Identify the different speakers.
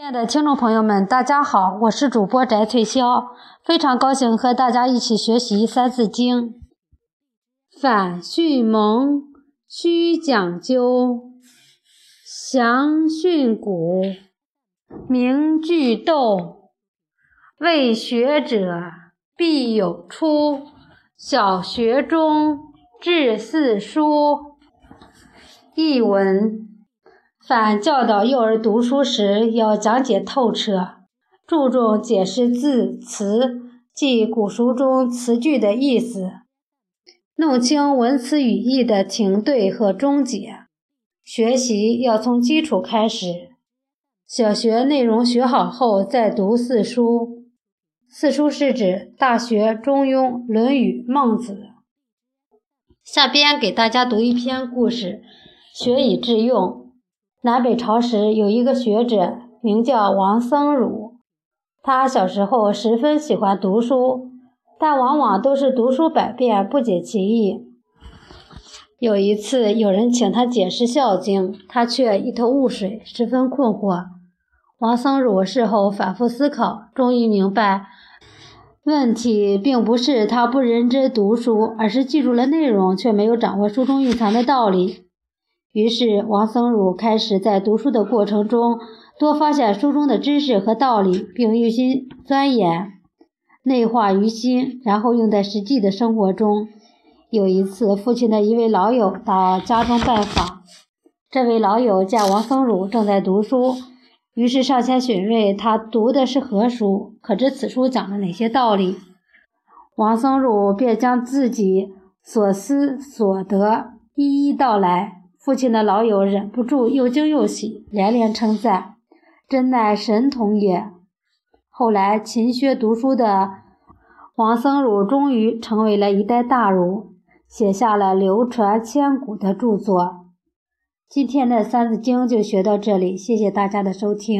Speaker 1: 亲爱的听众朋友们，大家好，我是主播翟翠霄，非常高兴和大家一起学习《三字经》。反训蒙，须讲究；详训诂，明句读。为学者必有初，小学中至四书。译文。凡教导幼儿读书时，要讲解透彻，注重解释字词，即古书中词句的意思，弄清文词语义的停对和终结。学习要从基础开始，小学内容学好后再读四书。四书是指《大学》《中庸》《论语》《孟子》。下边给大家读一篇故事，学以致用。南北朝时，有一个学者名叫王僧孺。他小时候十分喜欢读书，但往往都是读书百遍不解其意。有一次，有人请他解释《孝经》，他却一头雾水，十分困惑。王僧孺事后反复思考，终于明白，问题并不是他不认真读书，而是记住了内容，却没有掌握书中蕴藏的道理。于是，王僧孺开始在读书的过程中多发现书中的知识和道理，并用心钻研、内化于心，然后用在实际的生活中。有一次，父亲的一位老友到家中拜访，这位老友见王僧孺正在读书，于是上前询问他读的是何书，可知此书讲了哪些道理。王僧孺便将自己所思所得一一道来。父亲的老友忍不住又惊又喜，连连称赞：“真乃神童也！”后来勤学读书的王僧孺终于成为了一代大儒，写下了流传千古的著作。今天的《三字经》就学到这里，谢谢大家的收听。